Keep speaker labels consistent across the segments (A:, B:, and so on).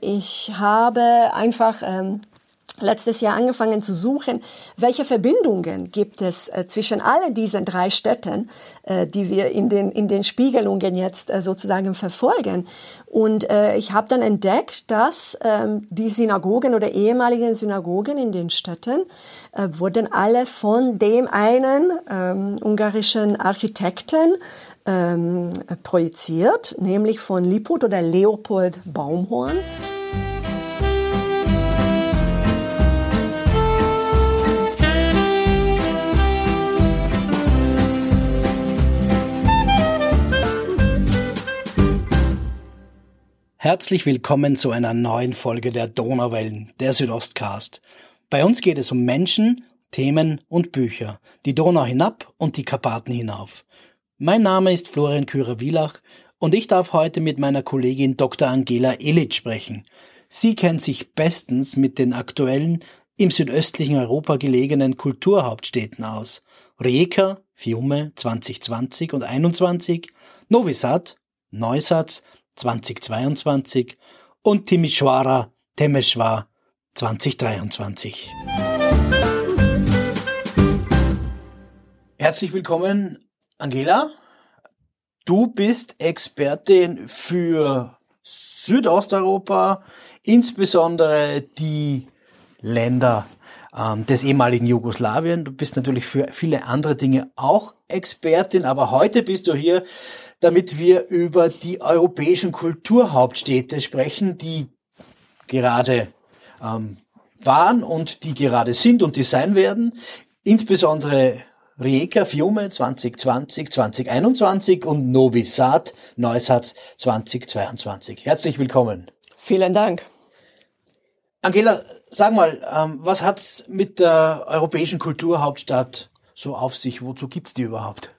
A: Ich habe einfach ähm, letztes Jahr angefangen zu suchen, welche Verbindungen gibt es äh, zwischen all diesen drei Städten, äh, die wir in den, in den Spiegelungen jetzt äh, sozusagen verfolgen. Und äh, ich habe dann entdeckt, dass ähm, die Synagogen oder ehemaligen Synagogen in den Städten äh, wurden alle von dem einen ähm, ungarischen Architekten ähm, projiziert, nämlich von Liput oder Leopold Baumhorn.
B: Herzlich willkommen zu einer neuen Folge der Donauwellen, der Südostcast. Bei uns geht es um Menschen, Themen und Bücher, die Donau hinab und die Karpaten hinauf. Mein Name ist Florian Kürer-Wielach und ich darf heute mit meiner Kollegin Dr. Angela Illich sprechen. Sie kennt sich bestens mit den aktuellen, im südöstlichen Europa gelegenen Kulturhauptstädten aus. Rijeka, Fiume 2020 und 21, Novi Sad, Neusatz 2022 und Timisoara Temeshwar 2023. Herzlich willkommen, Angela. Du bist Expertin für Südosteuropa, insbesondere die Länder ähm, des ehemaligen Jugoslawien. Du bist natürlich für viele andere Dinge auch Expertin, aber heute bist du hier damit wir über die europäischen Kulturhauptstädte sprechen, die gerade ähm, waren und die gerade sind und die sein werden. Insbesondere Rijeka, Fiume 2020, 2021 und Novi Sad, Neusatz 2022. Herzlich willkommen.
A: Vielen Dank.
B: Angela, sag mal, ähm, was hat's mit der europäischen Kulturhauptstadt so auf sich? Wozu gibt's die überhaupt?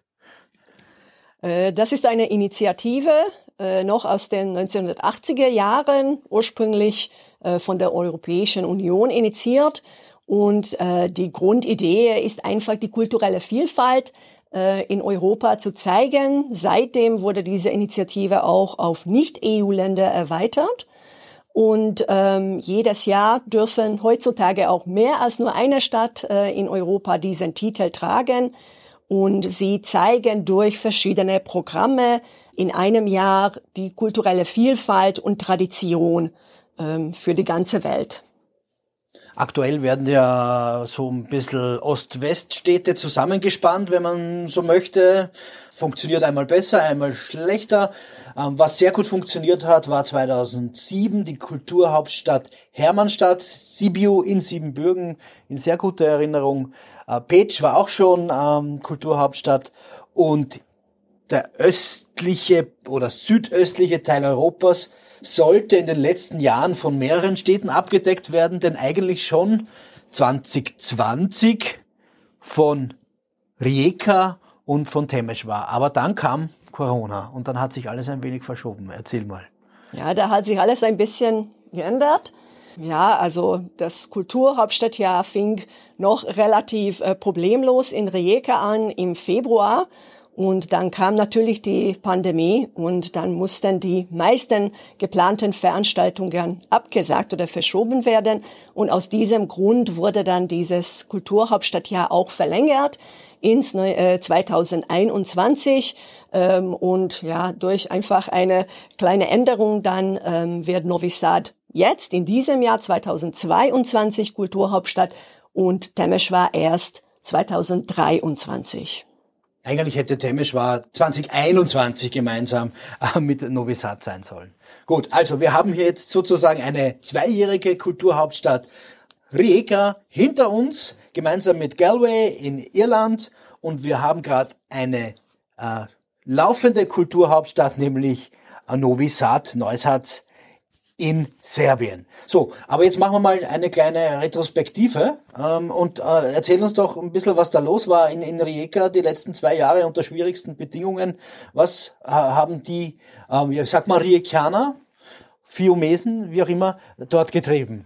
A: Äh, das ist eine Initiative äh, noch aus den 1980er Jahren, ursprünglich äh, von der Europäischen Union initiiert. Und die Grundidee ist einfach die kulturelle Vielfalt in Europa zu zeigen. Seitdem wurde diese Initiative auch auf Nicht-EU-Länder erweitert. Und ähm, jedes Jahr dürfen heutzutage auch mehr als nur eine Stadt äh, in Europa diesen Titel tragen. Und sie zeigen durch verschiedene Programme in einem Jahr die kulturelle Vielfalt und Tradition ähm, für die ganze Welt.
B: Aktuell werden ja so ein bisschen Ost-West-Städte zusammengespannt, wenn man so möchte. Funktioniert einmal besser, einmal schlechter. Ähm, was sehr gut funktioniert hat, war 2007 die Kulturhauptstadt Hermannstadt, Sibiu in Siebenbürgen, in sehr guter Erinnerung. Äh, Peć war auch schon ähm, Kulturhauptstadt und der östliche oder südöstliche Teil Europas sollte in den letzten Jahren von mehreren Städten abgedeckt werden, denn eigentlich schon 2020 von Rijeka und von Temeswar. Aber dann kam Corona und dann hat sich alles ein wenig verschoben. Erzähl mal.
A: Ja, da hat sich alles ein bisschen geändert. Ja, also das Kulturhauptstadtjahr fing noch relativ äh, problemlos in Rijeka an im Februar. Und dann kam natürlich die Pandemie und dann mussten die meisten geplanten Veranstaltungen abgesagt oder verschoben werden. Und aus diesem Grund wurde dann dieses Kulturhauptstadtjahr auch verlängert ins 2021 äh, ähm, und ja durch einfach eine kleine Änderung dann ähm, wird Novi Sad jetzt in diesem Jahr 2022 Kulturhauptstadt und Temeshwar erst 2023.
B: Eigentlich hätte Temeshwar 2021 gemeinsam äh, mit Novi Sad sein sollen. Gut, also wir haben hier jetzt sozusagen eine zweijährige Kulturhauptstadt Rijeka hinter uns, gemeinsam mit Galway in Irland und wir haben gerade eine äh, laufende Kulturhauptstadt, nämlich Novi Sad, Neusatz in Serbien. So, aber jetzt machen wir mal eine kleine Retrospektive ähm, und äh, erzähl uns doch ein bisschen, was da los war in, in Rijeka die letzten zwei Jahre unter schwierigsten Bedingungen. Was äh, haben die, äh, ich sag mal, Rijekaner, Fiumesen, wie auch immer, dort getrieben?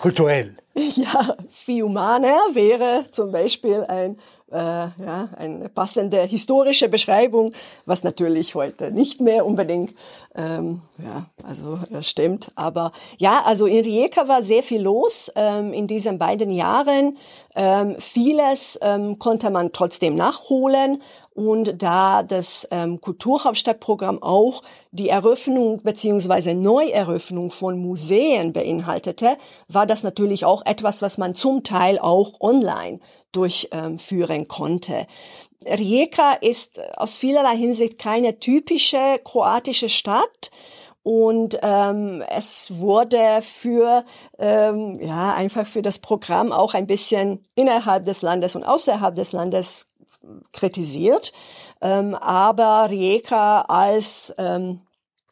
B: Kulturell.
A: Ja, Fiumaner wäre zum Beispiel ein äh, ja, eine passende historische Beschreibung, was natürlich heute nicht mehr unbedingt ähm, ja, also äh, stimmt. Aber ja, also in Rijeka war sehr viel los ähm, in diesen beiden Jahren. Ähm, vieles ähm, konnte man trotzdem nachholen. Und da das ähm, Kulturhauptstadtprogramm auch die Eröffnung beziehungsweise Neueröffnung von Museen beinhaltete, war das natürlich auch etwas, was man zum Teil auch online durchführen konnte. Rijeka ist aus vielerlei Hinsicht keine typische kroatische Stadt. Und ähm, es wurde für ähm, ja einfach für das Programm auch ein bisschen innerhalb des Landes und außerhalb des Landes kritisiert. Ähm, aber Rijeka als ähm,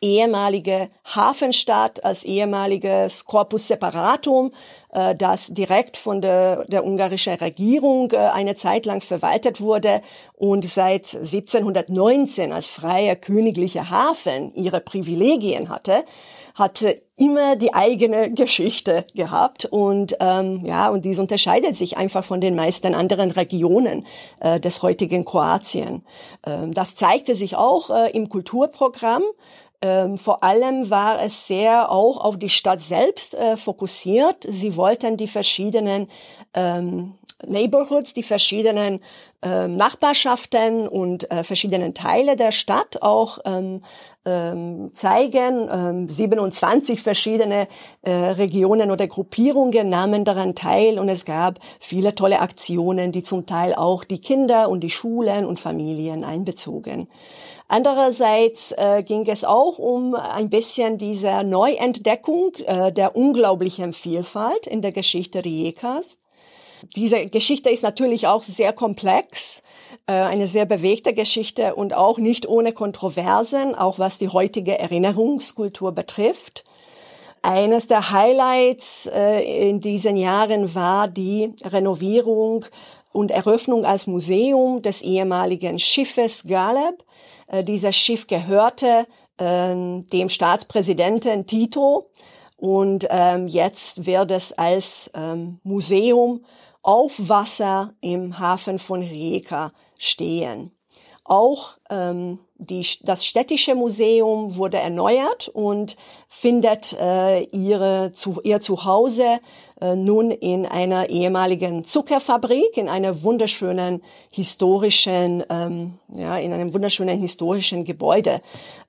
A: ehemalige Hafenstadt, als ehemaliges Corpus Separatum, äh, das direkt von der, der ungarischen Regierung äh, eine Zeit lang verwaltet wurde und seit 1719 als freier königlicher Hafen ihre Privilegien hatte, hatte immer die eigene Geschichte gehabt und ähm, ja und dies unterscheidet sich einfach von den meisten anderen Regionen äh, des heutigen Kroatien. Ähm, das zeigte sich auch äh, im Kulturprogramm. Ähm, vor allem war es sehr auch auf die Stadt selbst äh, fokussiert. Sie wollten die verschiedenen ähm, Neighborhoods, die verschiedenen ähm, Nachbarschaften und äh, verschiedenen Teile der Stadt auch ähm, ähm, zeigen. Ähm, 27 verschiedene äh, Regionen oder Gruppierungen nahmen daran teil und es gab viele tolle Aktionen, die zum Teil auch die Kinder und die Schulen und Familien einbezogen. Andererseits äh, ging es auch um ein bisschen diese Neuentdeckung äh, der unglaublichen Vielfalt in der Geschichte Rijekas. Diese Geschichte ist natürlich auch sehr komplex, äh, eine sehr bewegte Geschichte und auch nicht ohne Kontroversen, auch was die heutige Erinnerungskultur betrifft. Eines der Highlights äh, in diesen Jahren war die Renovierung und Eröffnung als Museum des ehemaligen Schiffes Galeb. Äh, dieses Schiff gehörte ähm, dem Staatspräsidenten Tito und ähm, jetzt wird es als ähm, Museum auf Wasser im Hafen von Rijeka stehen. Auch ähm, die, das städtische Museum wurde erneuert und findet äh, ihre, zu, ihr Zuhause nun in einer ehemaligen Zuckerfabrik, in einer wunderschönen historischen, ähm, ja, in einem wunderschönen historischen Gebäude.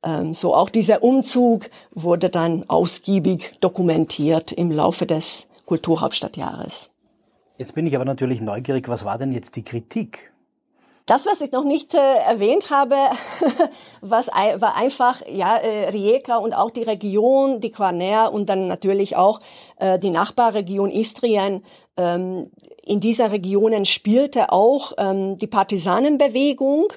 A: Ähm, so auch dieser Umzug wurde dann ausgiebig dokumentiert im Laufe des Kulturhauptstadtjahres.
B: Jetzt bin ich aber natürlich neugierig, was war denn jetzt die Kritik?
A: Das, was ich noch nicht äh, erwähnt habe, was war einfach ja äh, Rijeka und auch die Region, die Quarner und dann natürlich auch äh, die Nachbarregion Istrien. Ähm, in dieser Regionen spielte auch ähm, die Partisanenbewegung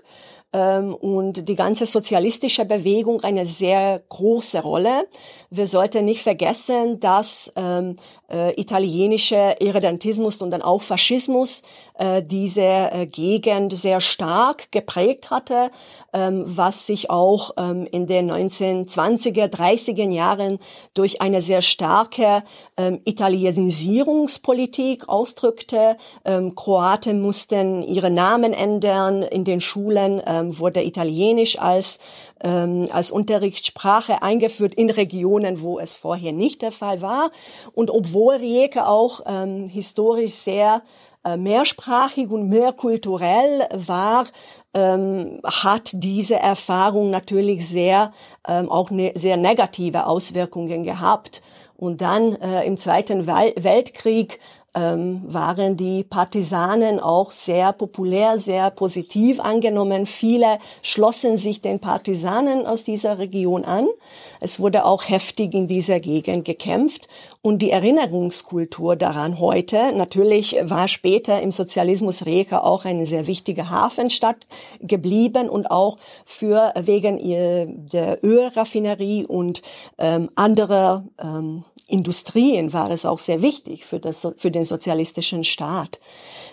A: ähm, und die ganze sozialistische Bewegung eine sehr große Rolle. Wir sollten nicht vergessen, dass ähm, äh, italienischer Irredentismus und dann auch Faschismus äh, diese äh, Gegend sehr stark geprägt hatte, ähm, was sich auch ähm, in den 1920er, 30er Jahren durch eine sehr starke ähm, Italienisierungspolitik ausdrückte. Ähm, Kroaten mussten ihre Namen ändern. In den Schulen ähm, wurde Italienisch als ähm, als Unterrichtssprache eingeführt in Regionen, wo es vorher nicht der Fall war. Und obwohl Rijeka auch ähm, historisch sehr äh, mehrsprachig und mehrkulturell war, ähm, hat diese Erfahrung natürlich sehr ähm, auch ne sehr negative Auswirkungen gehabt. Und dann äh, im Zweiten Weltkrieg ähm, waren die Partisanen auch sehr populär, sehr positiv angenommen. Viele schlossen sich den Partisanen aus dieser Region an. Es wurde auch heftig in dieser Gegend gekämpft. Und die Erinnerungskultur daran heute, natürlich war später im Sozialismus Rijeka auch eine sehr wichtige Hafenstadt geblieben und auch für wegen der Ölraffinerie und ähm, anderer ähm, Industrien war es auch sehr wichtig für, das, für den sozialistischen Staat.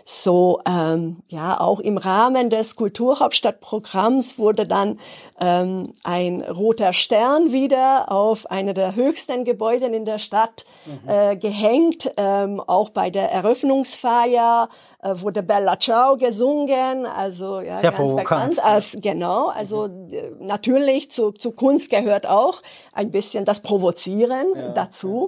A: So, ähm, ja, auch im Rahmen des Kulturhauptstadtprogramms wurde dann ähm, ein roter Stern wieder auf eine der höchsten Gebäude in der Stadt mhm. äh, gehängt. Ähm, auch bei der Eröffnungsfeier äh, wurde Bella Ciao gesungen, also ja,
B: Sehr ganz bekannt
A: als genau. Also mhm. äh, natürlich zu, zu Kunst gehört auch ein bisschen das Provozieren ja, dazu.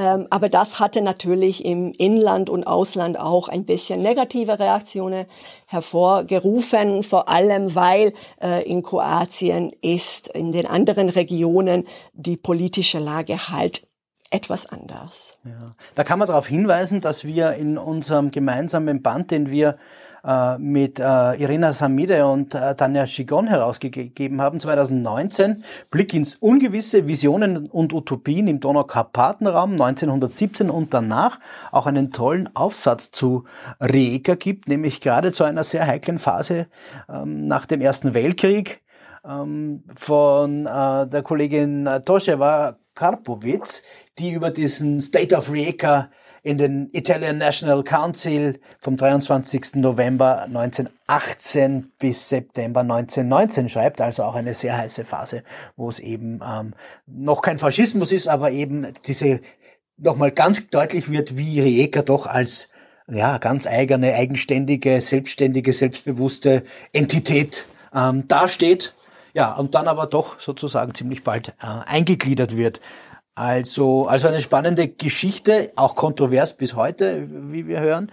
A: Ähm, aber das hatte natürlich im Inland und Ausland auch ein bisschen negative Reaktionen hervorgerufen, vor allem weil äh, in Kroatien ist in den anderen Regionen die politische Lage halt etwas anders.
B: Ja. Da kann man darauf hinweisen, dass wir in unserem gemeinsamen Band, den wir äh, mit äh, Irina Samide und äh, Tanja Schigon herausgegeben haben, 2019. Blick ins Ungewisse, Visionen und Utopien im Donaukarpatenraum 1917 und danach auch einen tollen Aufsatz zu Rijeka gibt, nämlich gerade zu einer sehr heiklen Phase ähm, nach dem Ersten Weltkrieg ähm, von äh, der Kollegin Toschewa Karpovic, die über diesen State of Rijeka in den Italian National Council vom 23. November 1918 bis September 1919 schreibt, also auch eine sehr heiße Phase, wo es eben ähm, noch kein Faschismus ist, aber eben diese nochmal ganz deutlich wird, wie Rijeka doch als ja ganz eigene, eigenständige, selbstständige, selbstbewusste Entität ähm, dasteht. Ja, und dann aber doch sozusagen ziemlich bald äh, eingegliedert wird. Also, also eine spannende Geschichte, auch kontrovers bis heute, wie wir hören.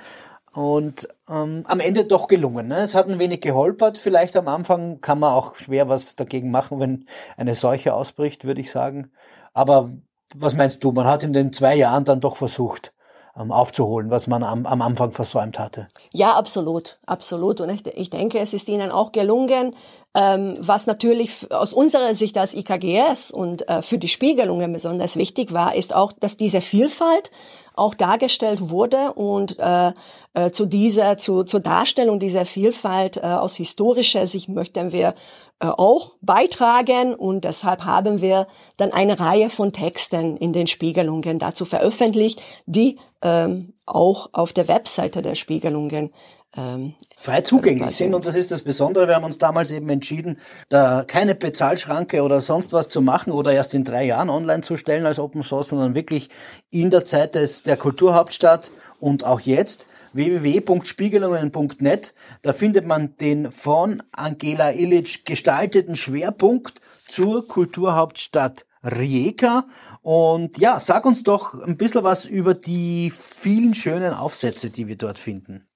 B: Und ähm, am Ende doch gelungen. Ne? Es hat ein wenig geholpert. Vielleicht am Anfang kann man auch schwer was dagegen machen, wenn eine Seuche ausbricht, würde ich sagen. Aber was meinst du? Man hat in den zwei Jahren dann doch versucht, ähm, aufzuholen, was man am, am Anfang versäumt hatte.
A: Ja, absolut, absolut. Und ich, ich denke, es ist ihnen auch gelungen, was natürlich aus unserer Sicht als IKGS und äh, für die Spiegelungen besonders wichtig war, ist auch, dass diese Vielfalt auch dargestellt wurde und äh, äh, zu dieser, zu, zur Darstellung dieser Vielfalt äh, aus historischer Sicht möchten wir äh, auch beitragen und deshalb haben wir dann eine Reihe von Texten in den Spiegelungen dazu veröffentlicht, die ähm, auch auf der Webseite der Spiegelungen
B: ähm, frei zugänglich sind. Und das ist das Besondere. Wir haben uns damals eben entschieden, da keine Bezahlschranke oder sonst was zu machen oder erst in drei Jahren online zu stellen als Open Source, sondern wirklich in der Zeit des, der Kulturhauptstadt und auch jetzt www.spiegelungen.net. Da findet man den von Angela Illich gestalteten Schwerpunkt zur Kulturhauptstadt Rijeka. Und ja, sag uns doch ein bisschen was über die vielen schönen Aufsätze, die wir dort finden.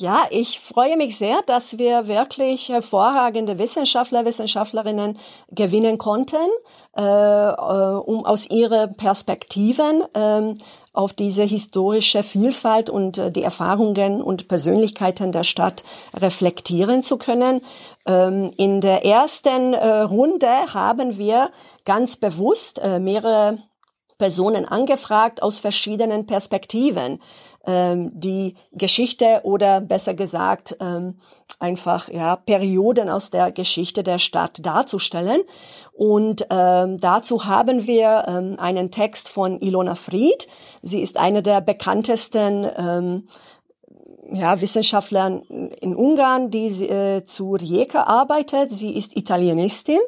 A: Ja, ich freue mich sehr, dass wir wirklich hervorragende Wissenschaftler, Wissenschaftlerinnen gewinnen konnten, äh, äh, um aus ihren Perspektiven äh, auf diese historische Vielfalt und äh, die Erfahrungen und Persönlichkeiten der Stadt reflektieren zu können. Ähm, in der ersten äh, Runde haben wir ganz bewusst äh, mehrere Personen angefragt aus verschiedenen Perspektiven ähm, die Geschichte oder besser gesagt ähm, einfach ja Perioden aus der Geschichte der Stadt darzustellen. Und ähm, dazu haben wir ähm, einen Text von Ilona Fried. Sie ist eine der bekanntesten ähm, ja, Wissenschaftler in Ungarn, die äh, zu Rijeka arbeitet. Sie ist Italienistin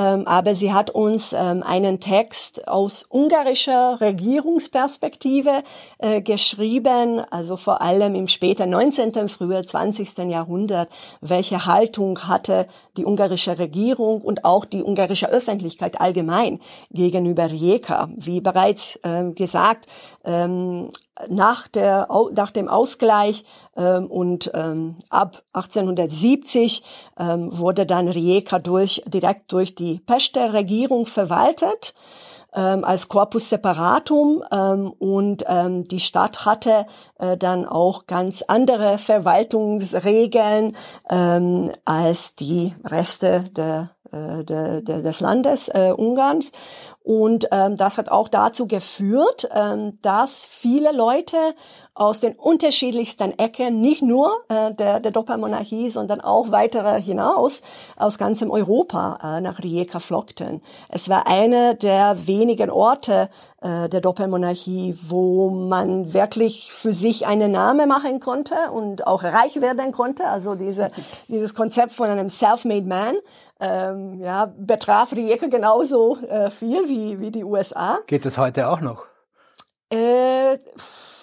A: aber sie hat uns ähm, einen Text aus ungarischer Regierungsperspektive äh, geschrieben, also vor allem im späten 19., früher 20. Jahrhundert, welche Haltung hatte die ungarische Regierung und auch die ungarische Öffentlichkeit allgemein gegenüber Rijeka. Wie bereits äh, gesagt, ähm, nach, der, nach dem Ausgleich ähm, und ähm, ab 1870 ähm, wurde dann Rijeka durch, direkt durch die Pester Regierung verwaltet ähm, als Corpus Separatum ähm, und ähm, die Stadt hatte äh, dann auch ganz andere Verwaltungsregeln ähm, als die Reste der de, de, des Landes äh, Ungarns. Und ähm, das hat auch dazu geführt, ähm, dass viele Leute aus den unterschiedlichsten Ecken, nicht nur äh, der, der Doppelmonarchie, sondern auch weitere hinaus, aus ganzem Europa äh, nach Rijeka flockten. Es war eine der wenigen Orte äh, der Doppelmonarchie, wo man wirklich für sich einen Namen machen konnte und auch reich werden konnte. Also diese, dieses Konzept von einem self-made man ähm, ja, betraf Rijeka genauso äh, viel wie, wie die USA.
B: Geht das heute auch noch?
A: Äh,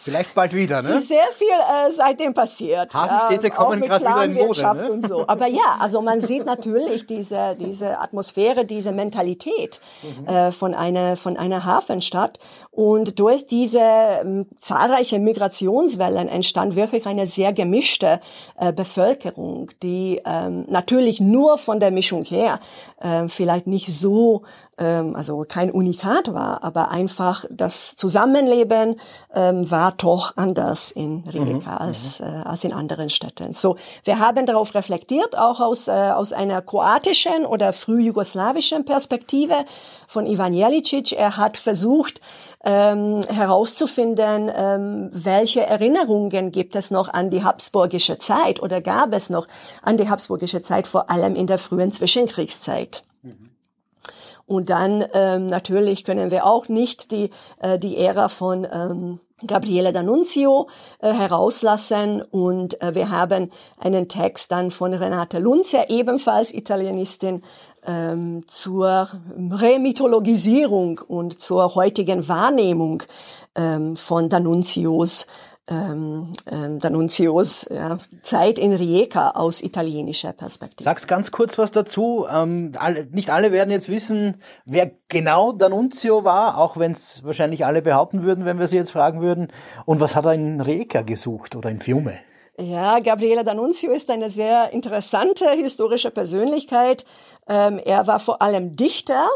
B: Vielleicht bald wieder, ne?
A: Es ist sehr viel äh, seitdem passiert.
B: Hafenstädte
A: ja,
B: kommen gerade wieder in Mode.
A: Ne? Und so. Aber ja, also man sieht natürlich diese, diese Atmosphäre, diese Mentalität mhm. äh, von, einer, von einer Hafenstadt. Und durch diese ähm, zahlreiche Migrationswellen entstand wirklich eine sehr gemischte äh, Bevölkerung, die ähm, natürlich nur von der Mischung her äh, vielleicht nicht so, ähm, also kein Unikat war, aber einfach das Zusammenleben ähm, war doch anders in Rijeka mhm, als, mhm. äh, als in anderen Städten. So, wir haben darauf reflektiert, auch aus, äh, aus einer kroatischen oder frühjugoslawischen Perspektive von Ivan Jelicic. Er hat versucht, ähm, herauszufinden, ähm, welche Erinnerungen gibt es noch an die habsburgische Zeit oder gab es noch an die habsburgische Zeit, vor allem in der frühen Zwischenkriegszeit. Mhm. Und dann ähm, natürlich können wir auch nicht die, äh, die Ära von ähm, Gabriele D'Annunzio äh, herauslassen und äh, wir haben einen Text dann von Renate Lunzer, ebenfalls Italienistin, ähm, zur Remythologisierung und zur heutigen Wahrnehmung ähm, von D'Annunzios ähm, ähm, D'Annunzios ja, Zeit in Rijeka aus italienischer Perspektive.
B: Sag's ganz kurz was dazu. Ähm, alle, nicht alle werden jetzt wissen, wer genau D'Annunzio war, auch wenn es wahrscheinlich alle behaupten würden, wenn wir sie jetzt fragen würden. Und was hat er in Rijeka gesucht oder in Fiume?
A: Ja, Gabriele D'Annunzio ist eine sehr interessante historische Persönlichkeit. Ähm, er war vor allem Dichter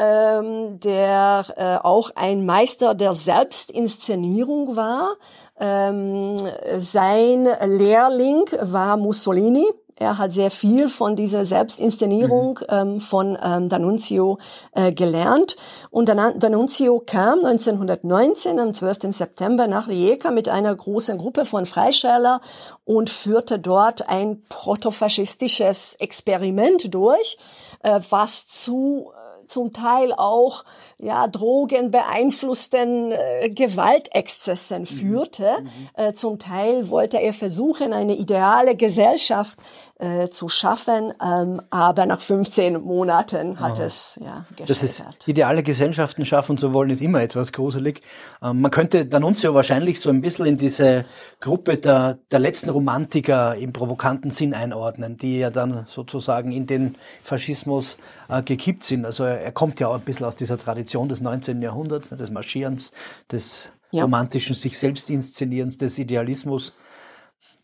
A: ähm, der äh, auch ein Meister der Selbstinszenierung war. Ähm, sein Lehrling war Mussolini. Er hat sehr viel von dieser Selbstinszenierung mhm. ähm, von ähm, D'Annunzio äh, gelernt. Und D'Annunzio kam 1919 am 12. September nach Rijeka mit einer großen Gruppe von Freischärler und führte dort ein protofaschistisches Experiment durch, äh, was zu zum Teil auch ja Drogen beeinflussten äh, Gewaltexzessen mhm. führte. Mhm. Äh, zum Teil wollte er versuchen, eine ideale Gesellschaft äh, zu schaffen, ähm, aber nach 15 Monaten hat Aha. es ja
B: gescheitert. Das ist ideale Gesellschaften schaffen zu wollen, ist immer etwas gruselig. Ähm, man könnte D'Annunzio wahrscheinlich so ein bisschen in diese Gruppe der, der letzten Romantiker im provokanten Sinn einordnen, die ja dann sozusagen in den Faschismus äh, gekippt sind. Also er, kommt ja auch ein bisschen aus dieser Tradition des 19. Jahrhunderts, ne, des Marschierens, des ja. romantischen sich selbst inszenierens, des Idealismus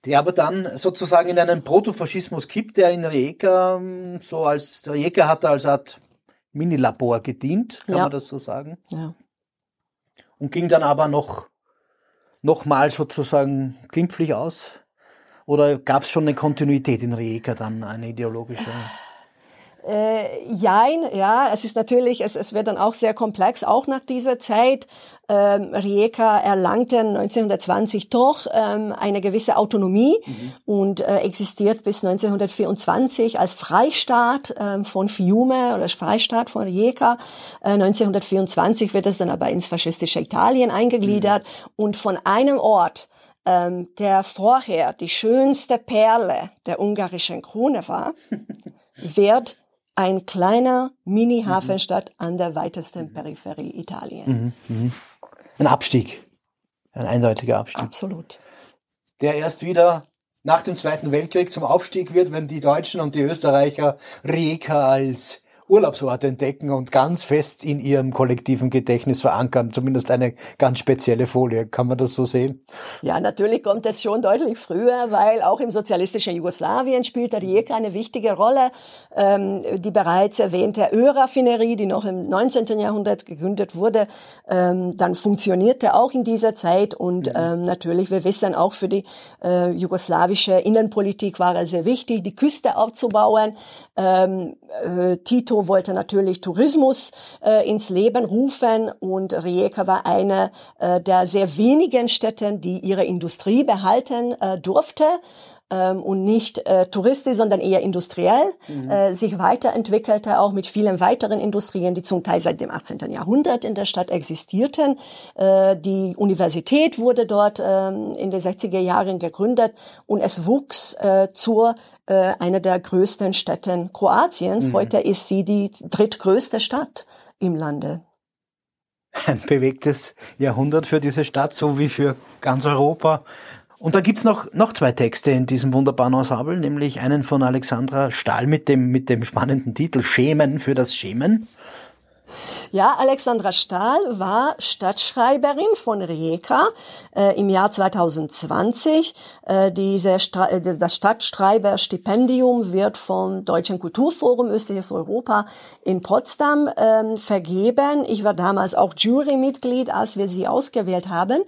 B: der aber dann sozusagen in einen Protofaschismus kippt, der in Rijeka ähm, so als Rijeka hat als Art Minilabor gedient, kann ja. man das so sagen? Ja. Und ging dann aber noch noch mal sozusagen glimpflich aus? Oder gab es schon eine Kontinuität in Rijeka dann, eine ideologische?
A: Äh, jein, ja, es ist natürlich, es, es wird dann auch sehr komplex, auch nach dieser Zeit. Ähm, Rijeka erlangte 1920 doch ähm, eine gewisse Autonomie mhm. und äh, existiert bis 1924 als Freistaat ähm, von Fiume oder Freistaat von Rijeka. Äh, 1924 wird es dann aber ins faschistische Italien eingegliedert mhm. und von einem Ort, ähm, der vorher die schönste Perle der ungarischen Krone war, wird ein kleiner Mini-Hafenstadt mhm. an der weitesten Peripherie Italiens.
B: Mhm. Mhm. Ein Abstieg. Ein eindeutiger Abstieg.
A: Absolut.
B: Der erst wieder nach dem Zweiten Weltkrieg zum Aufstieg wird, wenn die Deutschen und die Österreicher Rijeka als Urlaubsort entdecken und ganz fest in ihrem kollektiven Gedächtnis verankern. Zumindest eine ganz spezielle Folie. Kann man das so sehen?
A: Ja, natürlich kommt es schon deutlich früher, weil auch im sozialistischen Jugoslawien spielt der Rijeka eine wichtige Rolle. Ähm, die bereits erwähnte Ölraffinerie, die noch im 19. Jahrhundert gegründet wurde, ähm, dann funktionierte auch in dieser Zeit und mhm. ähm, natürlich, wir wissen auch für die äh, jugoslawische Innenpolitik war es sehr wichtig, die Küste aufzubauen. Ähm, äh, Tito wollte natürlich Tourismus äh, ins Leben rufen und Rijeka war eine äh, der sehr wenigen Städte, die ihre Industrie behalten äh, durfte. ähm, und nicht äh, touristisch, sondern eher industriell, mhm. äh, sich weiterentwickelte, auch mit vielen weiteren Industrien, die zum Teil seit dem 18. Jahrhundert in der Stadt existierten. Äh, die Universität wurde dort äh, in den 60er Jahren gegründet und es wuchs äh, zur äh, einer der größten Städten Kroatiens. Mhm. Heute ist sie die drittgrößte Stadt im Lande.
B: Ein bewegtes Jahrhundert für diese Stadt, so wie für ganz Europa. Und da gibt's noch, noch zwei Texte in diesem wunderbaren Ensemble, nämlich einen von Alexandra Stahl mit dem, mit dem spannenden Titel Schämen für das Schämen.
A: Ja, Alexandra Stahl war Stadtschreiberin von Rijeka äh, im Jahr 2020. Äh, diese Stra äh, das Stadtschreiberstipendium wird vom Deutschen Kulturforum Östliches Europa in Potsdam ähm, vergeben. Ich war damals auch Jurymitglied, als wir sie ausgewählt haben.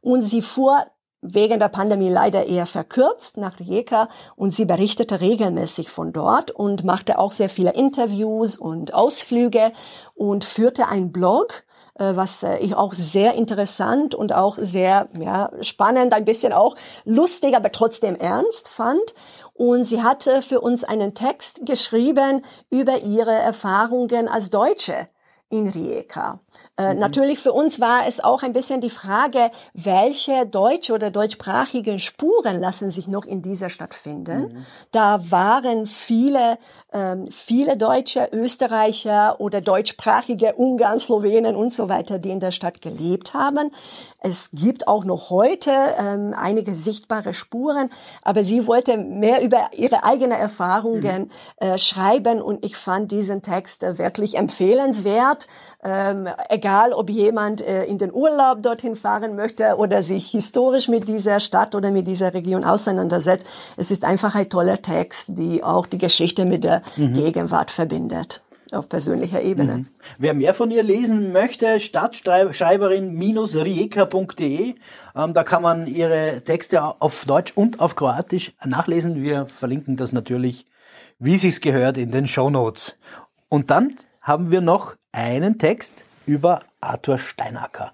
A: Und sie fuhr wegen der Pandemie leider eher verkürzt nach Rijeka und sie berichtete regelmäßig von dort und machte auch sehr viele Interviews und Ausflüge und führte einen Blog, äh, was äh, ich auch sehr interessant und auch sehr ja, spannend, ein bisschen auch lustig, aber trotzdem ernst fand. Und sie hatte für uns einen Text geschrieben über ihre Erfahrungen als Deutsche in Rijeka. Äh, mhm. Natürlich für uns war es auch ein bisschen die Frage, welche deutsche oder deutschsprachigen Spuren lassen sich noch in dieser Stadt finden. Mhm. Da waren viele, ähm, viele Deutsche, Österreicher oder deutschsprachige Ungarn, Slowenen und so weiter, die in der Stadt gelebt haben. Es gibt auch noch heute ähm, einige sichtbare Spuren, aber sie wollte mehr über ihre eigenen Erfahrungen mhm. äh, schreiben und ich fand diesen Text äh, wirklich empfehlenswert. Ähm, egal, ob jemand äh, in den Urlaub dorthin fahren möchte oder sich historisch mit dieser Stadt oder mit dieser Region auseinandersetzt. Es ist einfach ein toller Text, die auch die Geschichte mit der mhm. Gegenwart verbindet auf persönlicher Ebene. Mhm.
B: Wer mehr von ihr lesen möchte, stadtschreiberin-rieka.de. Ähm, da kann man ihre Texte auf Deutsch und auf Kroatisch nachlesen. Wir verlinken das natürlich, wie sich's gehört, in den Show Notes. Und dann haben wir noch einen Text über Arthur Steinacker.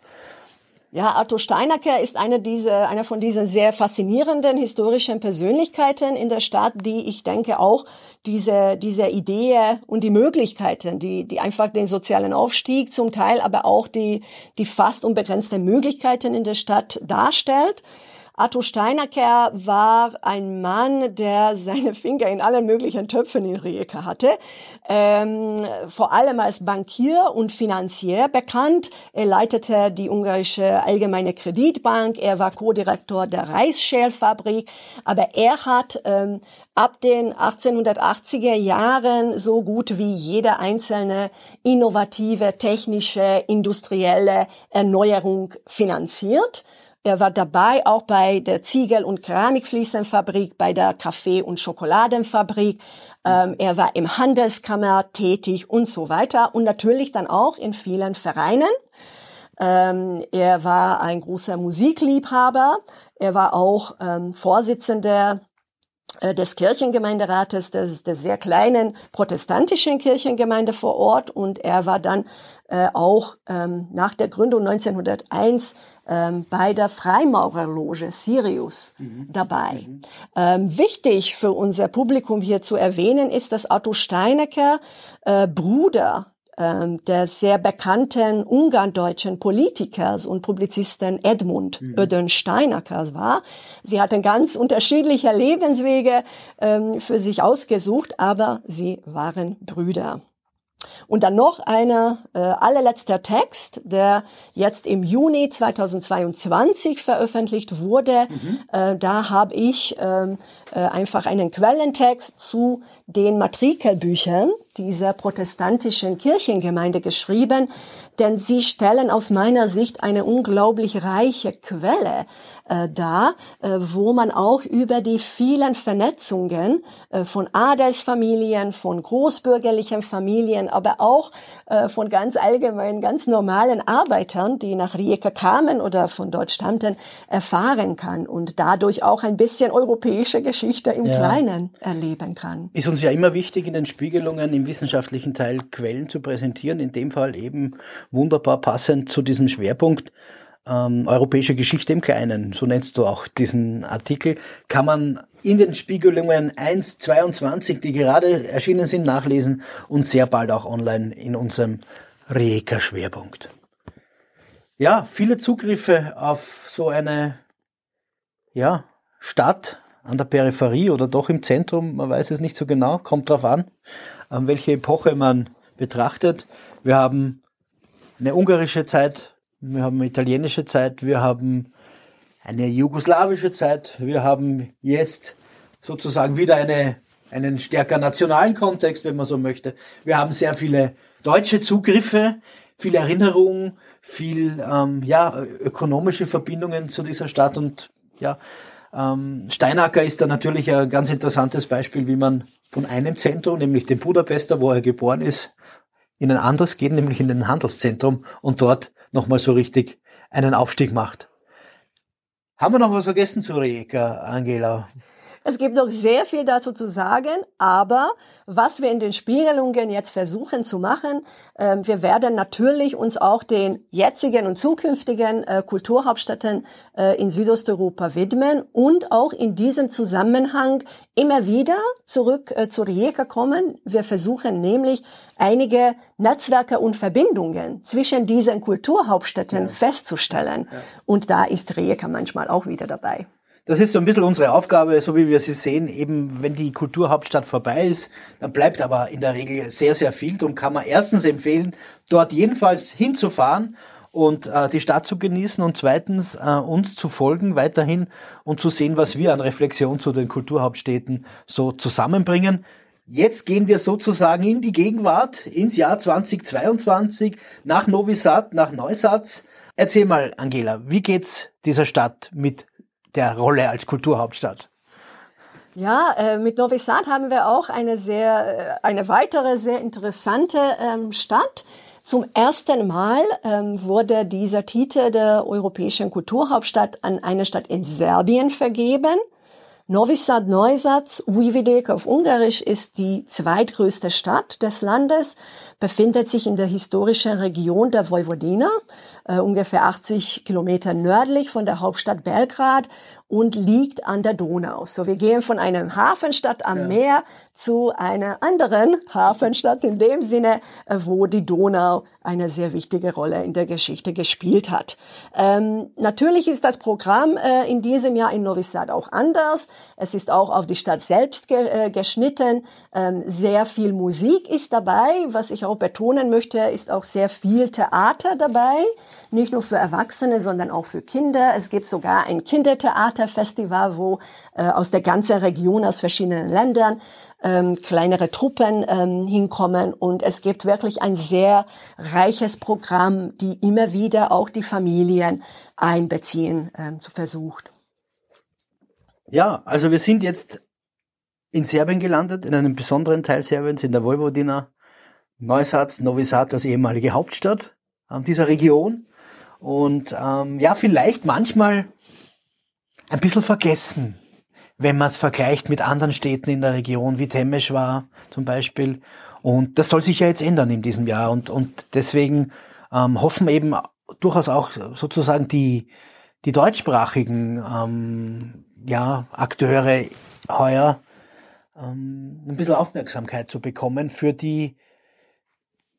A: Ja, Arthur Steinacker ist eine dieser, einer von diesen sehr faszinierenden historischen Persönlichkeiten in der Stadt, die ich denke auch diese, diese Idee und die Möglichkeiten, die, die einfach den sozialen Aufstieg zum Teil, aber auch die, die fast unbegrenzten Möglichkeiten in der Stadt darstellt. Arthur Steinacker war ein Mann, der seine Finger in allen möglichen Töpfen in Rijeka hatte. Ähm, vor allem als Bankier und Finanzier bekannt. Er leitete die ungarische Allgemeine Kreditbank. Er war Co-Direktor der Reisschälfabrik. Aber er hat ähm, ab den 1880er Jahren so gut wie jede einzelne innovative, technische, industrielle Erneuerung finanziert. Er war dabei auch bei der Ziegel- und Keramikfliesenfabrik, bei der Kaffee- und Schokoladenfabrik. Ähm, er war im Handelskammer tätig und so weiter und natürlich dann auch in vielen Vereinen. Ähm, er war ein großer Musikliebhaber. Er war auch ähm, Vorsitzender des Kirchengemeinderates des, der sehr kleinen protestantischen Kirchengemeinde vor Ort und er war dann äh, auch ähm, nach der Gründung 1901 ähm, bei der Freimaurerloge Sirius mhm. dabei. Mhm. Ähm, wichtig für unser Publikum hier zu erwähnen ist, dass Otto Steinecker äh, Bruder ähm, der sehr bekannten ungarndeutschen Politikers und Publizisten Edmund mhm. Ödön Steinacker war. Sie hatten ganz unterschiedliche Lebenswege ähm, für sich ausgesucht, aber sie waren Brüder. Und dann noch einer äh, allerletzter Text, der jetzt im Juni 2022 veröffentlicht wurde. Mhm. Äh, da habe ich ähm, äh, einfach einen Quellentext zu den Matrikelbüchern dieser protestantischen Kirchengemeinde geschrieben, denn sie stellen aus meiner Sicht eine unglaublich reiche Quelle äh, dar, äh, wo man auch über die vielen Vernetzungen äh, von Adelsfamilien, von großbürgerlichen Familien, aber auch äh, von ganz allgemeinen, ganz normalen Arbeitern, die nach Rijeka kamen oder von dort stammten, erfahren kann und dadurch auch ein bisschen europäische Geschichte im ja. Kleinen erleben kann.
B: Ist uns ja immer wichtig, in den Spiegelungen im wissenschaftlichen Teil Quellen zu präsentieren, in dem Fall eben wunderbar passend zu diesem Schwerpunkt ähm, europäische Geschichte im Kleinen, so nennst du auch diesen Artikel, kann man in den Spiegelungen 1, 22, die gerade erschienen sind, nachlesen und sehr bald auch online in unserem Rijeka-Schwerpunkt. Ja, viele Zugriffe auf so eine ja, Stadt an der Peripherie oder doch im Zentrum, man weiß es nicht so genau, kommt drauf an welche Epoche man betrachtet. Wir haben eine ungarische Zeit, wir haben eine italienische Zeit, wir haben eine jugoslawische Zeit, wir haben jetzt sozusagen wieder eine, einen stärker nationalen Kontext, wenn man so möchte. Wir haben sehr viele deutsche Zugriffe, viele Erinnerungen, viel ähm, ja, ökonomische Verbindungen zu dieser Stadt und ja, Steinacker ist da natürlich ein ganz interessantes Beispiel, wie man von einem Zentrum, nämlich dem Budapester, wo er geboren ist, in ein anderes geht, nämlich in ein Handelszentrum und dort nochmal so richtig einen Aufstieg macht. Haben wir noch was vergessen zu Rijeka, Angela?
A: Es gibt noch sehr viel dazu zu sagen, aber was wir in den Spiegelungen jetzt versuchen zu machen, äh, wir werden natürlich uns auch den jetzigen und zukünftigen äh, Kulturhauptstädten äh, in Südosteuropa widmen und auch in diesem Zusammenhang immer wieder zurück äh, zu Rijeka kommen. Wir versuchen nämlich einige Netzwerke und Verbindungen zwischen diesen Kulturhauptstädten ja. festzustellen. Ja. Und da ist Rijeka manchmal auch wieder dabei
B: das ist so ein bisschen unsere Aufgabe, so wie wir sie sehen, eben wenn die Kulturhauptstadt vorbei ist, dann bleibt aber in der Regel sehr, sehr viel. Darum kann man erstens empfehlen, dort jedenfalls hinzufahren und äh, die Stadt zu genießen und zweitens äh, uns zu folgen weiterhin und zu sehen, was wir an Reflexion zu den Kulturhauptstädten so zusammenbringen. Jetzt gehen wir sozusagen in die Gegenwart, ins Jahr 2022, nach Novi Sad, nach Neusatz. Erzähl mal, Angela, wie geht's dieser Stadt mit der Rolle als Kulturhauptstadt?
A: Ja, äh, mit Novi Sad haben wir auch eine sehr, äh, eine weitere sehr interessante ähm, Stadt. Zum ersten Mal ähm, wurde dieser Titel der europäischen Kulturhauptstadt an eine Stadt in Serbien vergeben. Novi Sad Neusatz, Uividek auf Ungarisch, ist die zweitgrößte Stadt des Landes, befindet sich in der historischen Region der Vojvodina, äh, ungefähr 80 Kilometer nördlich von der Hauptstadt Belgrad und liegt an der Donau. So, wir gehen von einer Hafenstadt am ja. Meer zu einer anderen Hafenstadt in dem Sinne, äh, wo die Donau eine sehr wichtige Rolle in der Geschichte gespielt hat. Ähm, natürlich ist das Programm äh, in diesem Jahr in Novi Sad auch anders. Es ist auch auf die Stadt selbst ge äh, geschnitten. Ähm, sehr viel Musik ist dabei. Was ich auch betonen möchte, ist auch sehr viel Theater dabei. Nicht nur für Erwachsene, sondern auch für Kinder. Es gibt sogar ein Kindertheaterfestival, wo äh, aus der ganzen Region, aus verschiedenen Ländern ähm, kleinere Truppen ähm, hinkommen. Und es gibt wirklich ein sehr reiches Programm, die immer wieder auch die Familien einbeziehen ähm, versucht.
B: Ja, also wir sind jetzt in Serbien gelandet, in einem besonderen Teil Serbiens, in der Vojvodina. Neusatz, Novi Sad, das ehemalige Hauptstadt äh, dieser Region. Und ähm, ja, vielleicht manchmal ein bisschen vergessen, wenn man es vergleicht mit anderen Städten in der Region, wie Temesch war zum Beispiel. Und das soll sich ja jetzt ändern in diesem Jahr. Und, und deswegen ähm, hoffen eben durchaus auch sozusagen die, die deutschsprachigen ähm, ja, Akteure heuer ähm, ein bisschen Aufmerksamkeit zu bekommen für die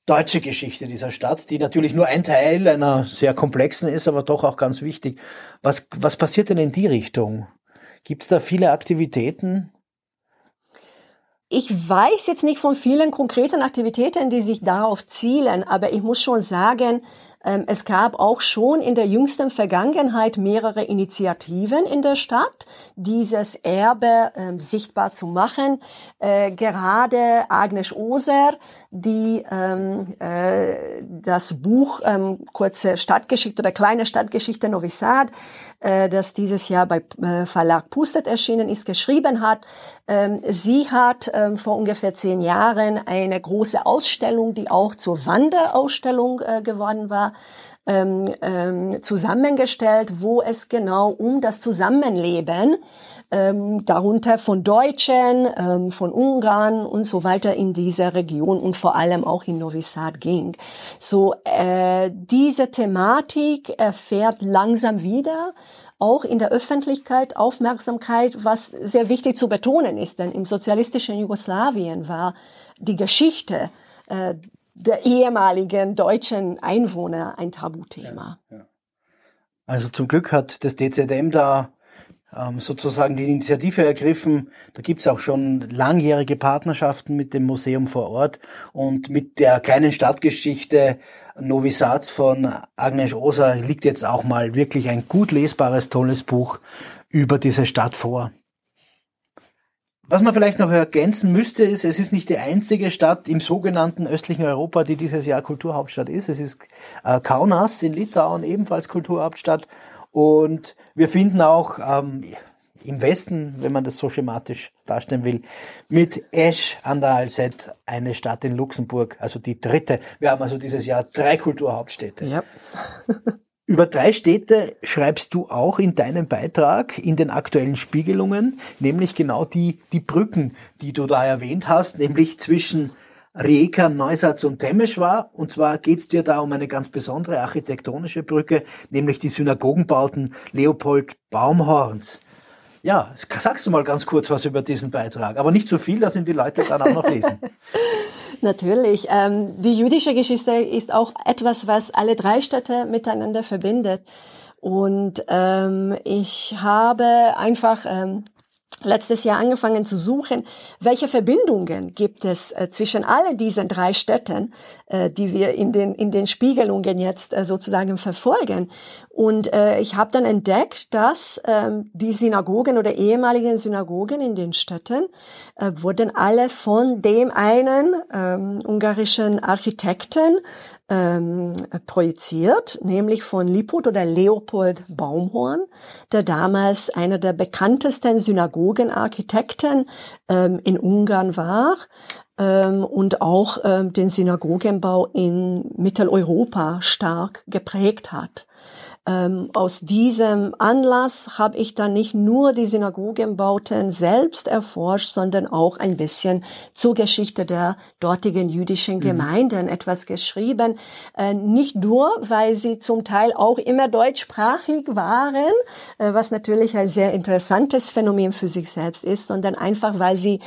B: deutsche Geschichte dieser Stadt, die natürlich nur ein Teil einer sehr komplexen ist, aber doch auch ganz wichtig. Was, was passiert denn in die Richtung? Gibt es da viele Aktivitäten?
A: Ich weiß jetzt nicht von vielen konkreten Aktivitäten, die sich darauf zielen, aber ich muss schon sagen, ähm, es gab auch schon in der jüngsten Vergangenheit mehrere Initiativen in der Stadt, dieses Erbe ähm, sichtbar zu machen. Äh, gerade Agnes Oser, die ähm, äh, das Buch ähm, kurze Stadtgeschichte oder kleine Stadtgeschichte Novi äh, das dieses Jahr bei äh, Verlag Pustet erschienen ist, geschrieben hat. Ähm, sie hat ähm, vor ungefähr zehn Jahren eine große Ausstellung, die auch zur Wanderausstellung äh, geworden war, ähm, zusammengestellt, wo es genau um das Zusammenleben ähm, darunter von Deutschen, ähm, von Ungarn und so weiter in dieser Region und vor allem auch in Novi Sad ging. So äh, diese Thematik erfährt langsam wieder auch in der Öffentlichkeit Aufmerksamkeit, was sehr wichtig zu betonen ist, denn im sozialistischen Jugoslawien war die Geschichte äh, der ehemaligen deutschen Einwohner ein Tabuthema. Ja, ja.
B: Also zum Glück hat das DZM da sozusagen die Initiative ergriffen. Da gibt's auch schon langjährige Partnerschaften mit dem Museum vor Ort und mit der kleinen Stadtgeschichte Novi Sad von Agnes Osa liegt jetzt auch mal wirklich ein gut lesbares, tolles Buch über diese Stadt vor. Was man vielleicht noch ergänzen müsste, ist, es ist nicht die einzige Stadt im sogenannten östlichen Europa, die dieses Jahr Kulturhauptstadt ist. Es ist äh, Kaunas in Litauen ebenfalls Kulturhauptstadt und wir finden auch ähm, im Westen, wenn man das so schematisch darstellen will, mit Esch an der Alzette eine Stadt in Luxemburg, also die dritte. Wir haben also dieses Jahr drei Kulturhauptstädte. Ja. Über drei Städte schreibst du auch in deinem Beitrag in den aktuellen Spiegelungen, nämlich genau die, die Brücken, die du da erwähnt hast, nämlich zwischen Rijeka, Neusatz und Temeschwar. Und zwar geht's dir da um eine ganz besondere architektonische Brücke, nämlich die Synagogenbauten Leopold Baumhorns. Ja, sagst du mal ganz kurz was über diesen Beitrag, aber nicht so viel, dass ihn die Leute dann auch noch lesen.
A: Natürlich. Ähm, die jüdische Geschichte ist auch etwas, was alle drei Städte miteinander verbindet. Und ähm, ich habe einfach ähm, letztes Jahr angefangen zu suchen, welche Verbindungen gibt es äh, zwischen all diesen drei Städten, äh, die wir in den, in den Spiegelungen jetzt äh, sozusagen verfolgen. Und äh, ich habe dann entdeckt, dass ähm, die Synagogen oder ehemaligen Synagogen in den Städten äh, wurden alle von dem einen ähm, ungarischen Architekten ähm, projiziert, nämlich von Liput oder Leopold Baumhorn, der damals einer der bekanntesten Synagogenarchitekten ähm, in Ungarn war ähm, und auch ähm, den Synagogenbau in Mitteleuropa stark geprägt hat. Ähm, aus diesem Anlass habe ich dann nicht nur die Synagogenbauten selbst erforscht, sondern auch ein bisschen zur Geschichte der dortigen jüdischen mhm. Gemeinden mhm. etwas geschrieben. Äh, nicht nur, weil sie zum Teil auch immer deutschsprachig waren, äh, was natürlich ein sehr interessantes Phänomen für sich selbst ist, sondern einfach, weil sie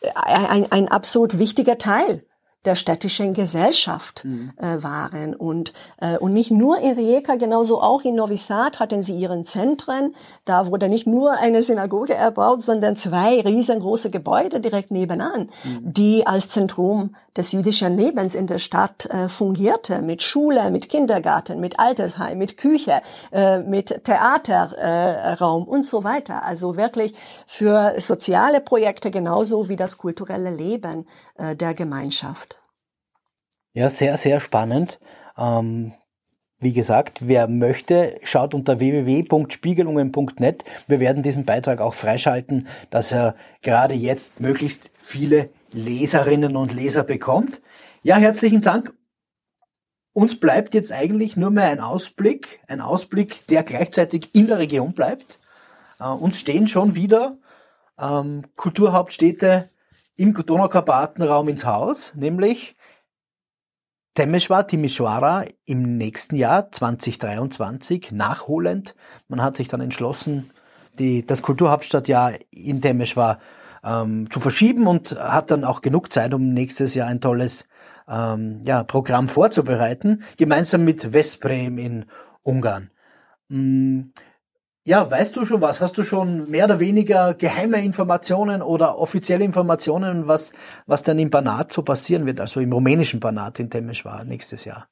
A: äh, ein, ein absolut wichtiger Teil der städtischen Gesellschaft mhm. äh, waren. Und, äh, und nicht nur in Rijeka, genauso auch in Novi Sad hatten sie ihren Zentren. Da wurde nicht nur eine Synagoge erbaut, sondern zwei riesengroße Gebäude direkt nebenan, mhm. die als Zentrum des jüdischen Lebens in der Stadt äh, fungierte, mit Schule, mit Kindergarten, mit Altersheim, mit Küche, äh, mit Theaterraum äh, und so weiter. Also wirklich für soziale Projekte genauso wie das kulturelle Leben äh, der Gemeinschaft.
B: Ja, sehr, sehr spannend. Ähm, wie gesagt, wer möchte, schaut unter www.spiegelungen.net. Wir werden diesen Beitrag auch freischalten, dass er gerade jetzt möglichst viele Leserinnen und Leser bekommt. Ja, herzlichen Dank. Uns bleibt jetzt eigentlich nur mehr ein Ausblick, ein Ausblick, der gleichzeitig in der Region bleibt. Äh, uns stehen schon wieder ähm, Kulturhauptstädte im Donaukarpatenraum ins Haus, nämlich Temeshwar, Timisoara im nächsten Jahr 2023 nachholend. Man hat sich dann entschlossen, die, das Kulturhauptstadtjahr in Temeshwar ähm, zu verschieben und hat dann auch genug Zeit, um nächstes Jahr ein tolles ähm, ja, Programm vorzubereiten, gemeinsam mit Vesprem in Ungarn. Ja, weißt du schon was? Hast du schon mehr oder weniger geheime Informationen oder offizielle Informationen, was, was dann im Banat so passieren wird, also im rumänischen Banat in Temeschwar nächstes Jahr?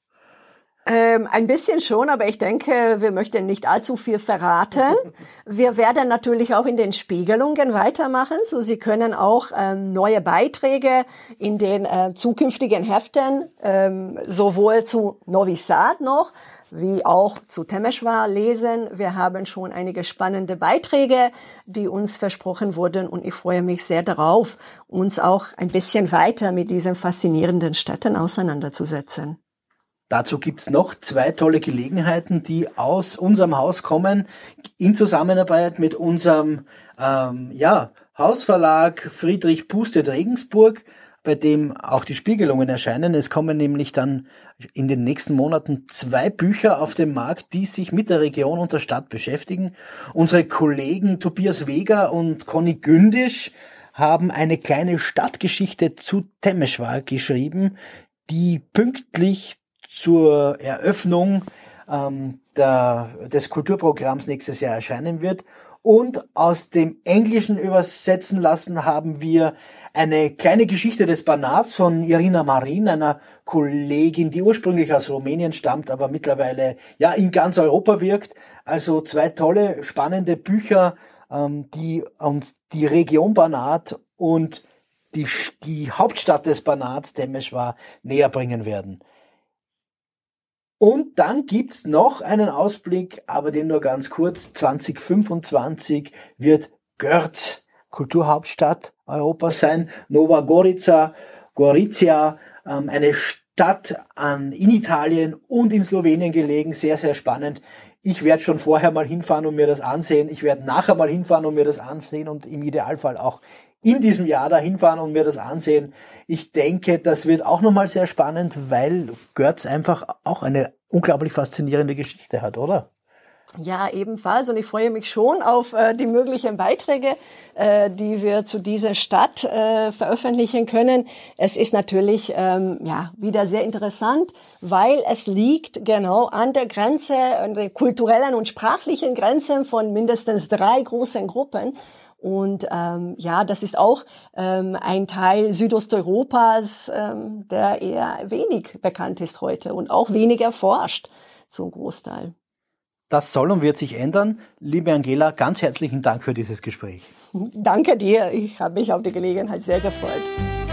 A: Ähm, ein bisschen schon, aber ich denke, wir möchten nicht allzu viel verraten. Wir werden natürlich auch in den Spiegelungen weitermachen, so Sie können auch ähm, neue Beiträge in den äh, zukünftigen Heften ähm, sowohl zu Novi Sad noch wie auch zu Temeshwar lesen. Wir haben schon einige spannende Beiträge, die uns versprochen wurden und ich freue mich sehr darauf, uns auch ein bisschen weiter mit diesen faszinierenden Städten auseinanderzusetzen.
B: Dazu gibt's noch zwei tolle Gelegenheiten, die aus unserem Haus kommen, in Zusammenarbeit mit unserem ähm, ja, Hausverlag Friedrich Pustet Regensburg. Bei dem auch die Spiegelungen erscheinen. Es kommen nämlich dann in den nächsten Monaten zwei Bücher auf den Markt, die sich mit der Region und der Stadt beschäftigen. Unsere Kollegen Tobias Weger und Conny Gündisch haben eine kleine Stadtgeschichte zu Temeschwar geschrieben, die pünktlich zur Eröffnung ähm, der, des Kulturprogramms nächstes Jahr erscheinen wird. Und aus dem Englischen übersetzen lassen haben wir eine kleine Geschichte des Banats von Irina Marin, einer Kollegin, die ursprünglich aus Rumänien stammt, aber mittlerweile ja in ganz Europa wirkt. Also zwei tolle, spannende Bücher, ähm, die uns die Region Banat und die, die Hauptstadt des Banats, Temeshwar, näher bringen werden. Und dann gibt's noch einen Ausblick, aber den nur ganz kurz. 2025 wird Görz Kulturhauptstadt Europas sein. Nova Gorica, Gorizia, ähm, eine Stadt in Italien und in Slowenien gelegen. Sehr, sehr spannend. Ich werde schon vorher mal hinfahren und mir das ansehen. Ich werde nachher mal hinfahren und mir das ansehen und im Idealfall auch in diesem Jahr da hinfahren und mir das ansehen. Ich denke, das wird auch nochmal sehr spannend, weil Götz einfach auch eine unglaublich faszinierende Geschichte hat, oder?
A: Ja, ebenfalls. Und ich freue mich schon auf äh, die möglichen Beiträge, äh, die wir zu dieser Stadt äh, veröffentlichen können. Es ist natürlich ähm, ja wieder sehr interessant, weil es liegt genau an der Grenze, an den kulturellen und sprachlichen Grenzen von mindestens drei großen Gruppen. Und ähm, ja, das ist auch ähm, ein Teil Südosteuropas, ähm, der eher wenig bekannt ist heute und auch weniger forscht zum Großteil.
B: Das soll und wird sich ändern. Liebe Angela, ganz herzlichen Dank für dieses Gespräch.
A: Danke dir. Ich habe mich auf die Gelegenheit sehr gefreut.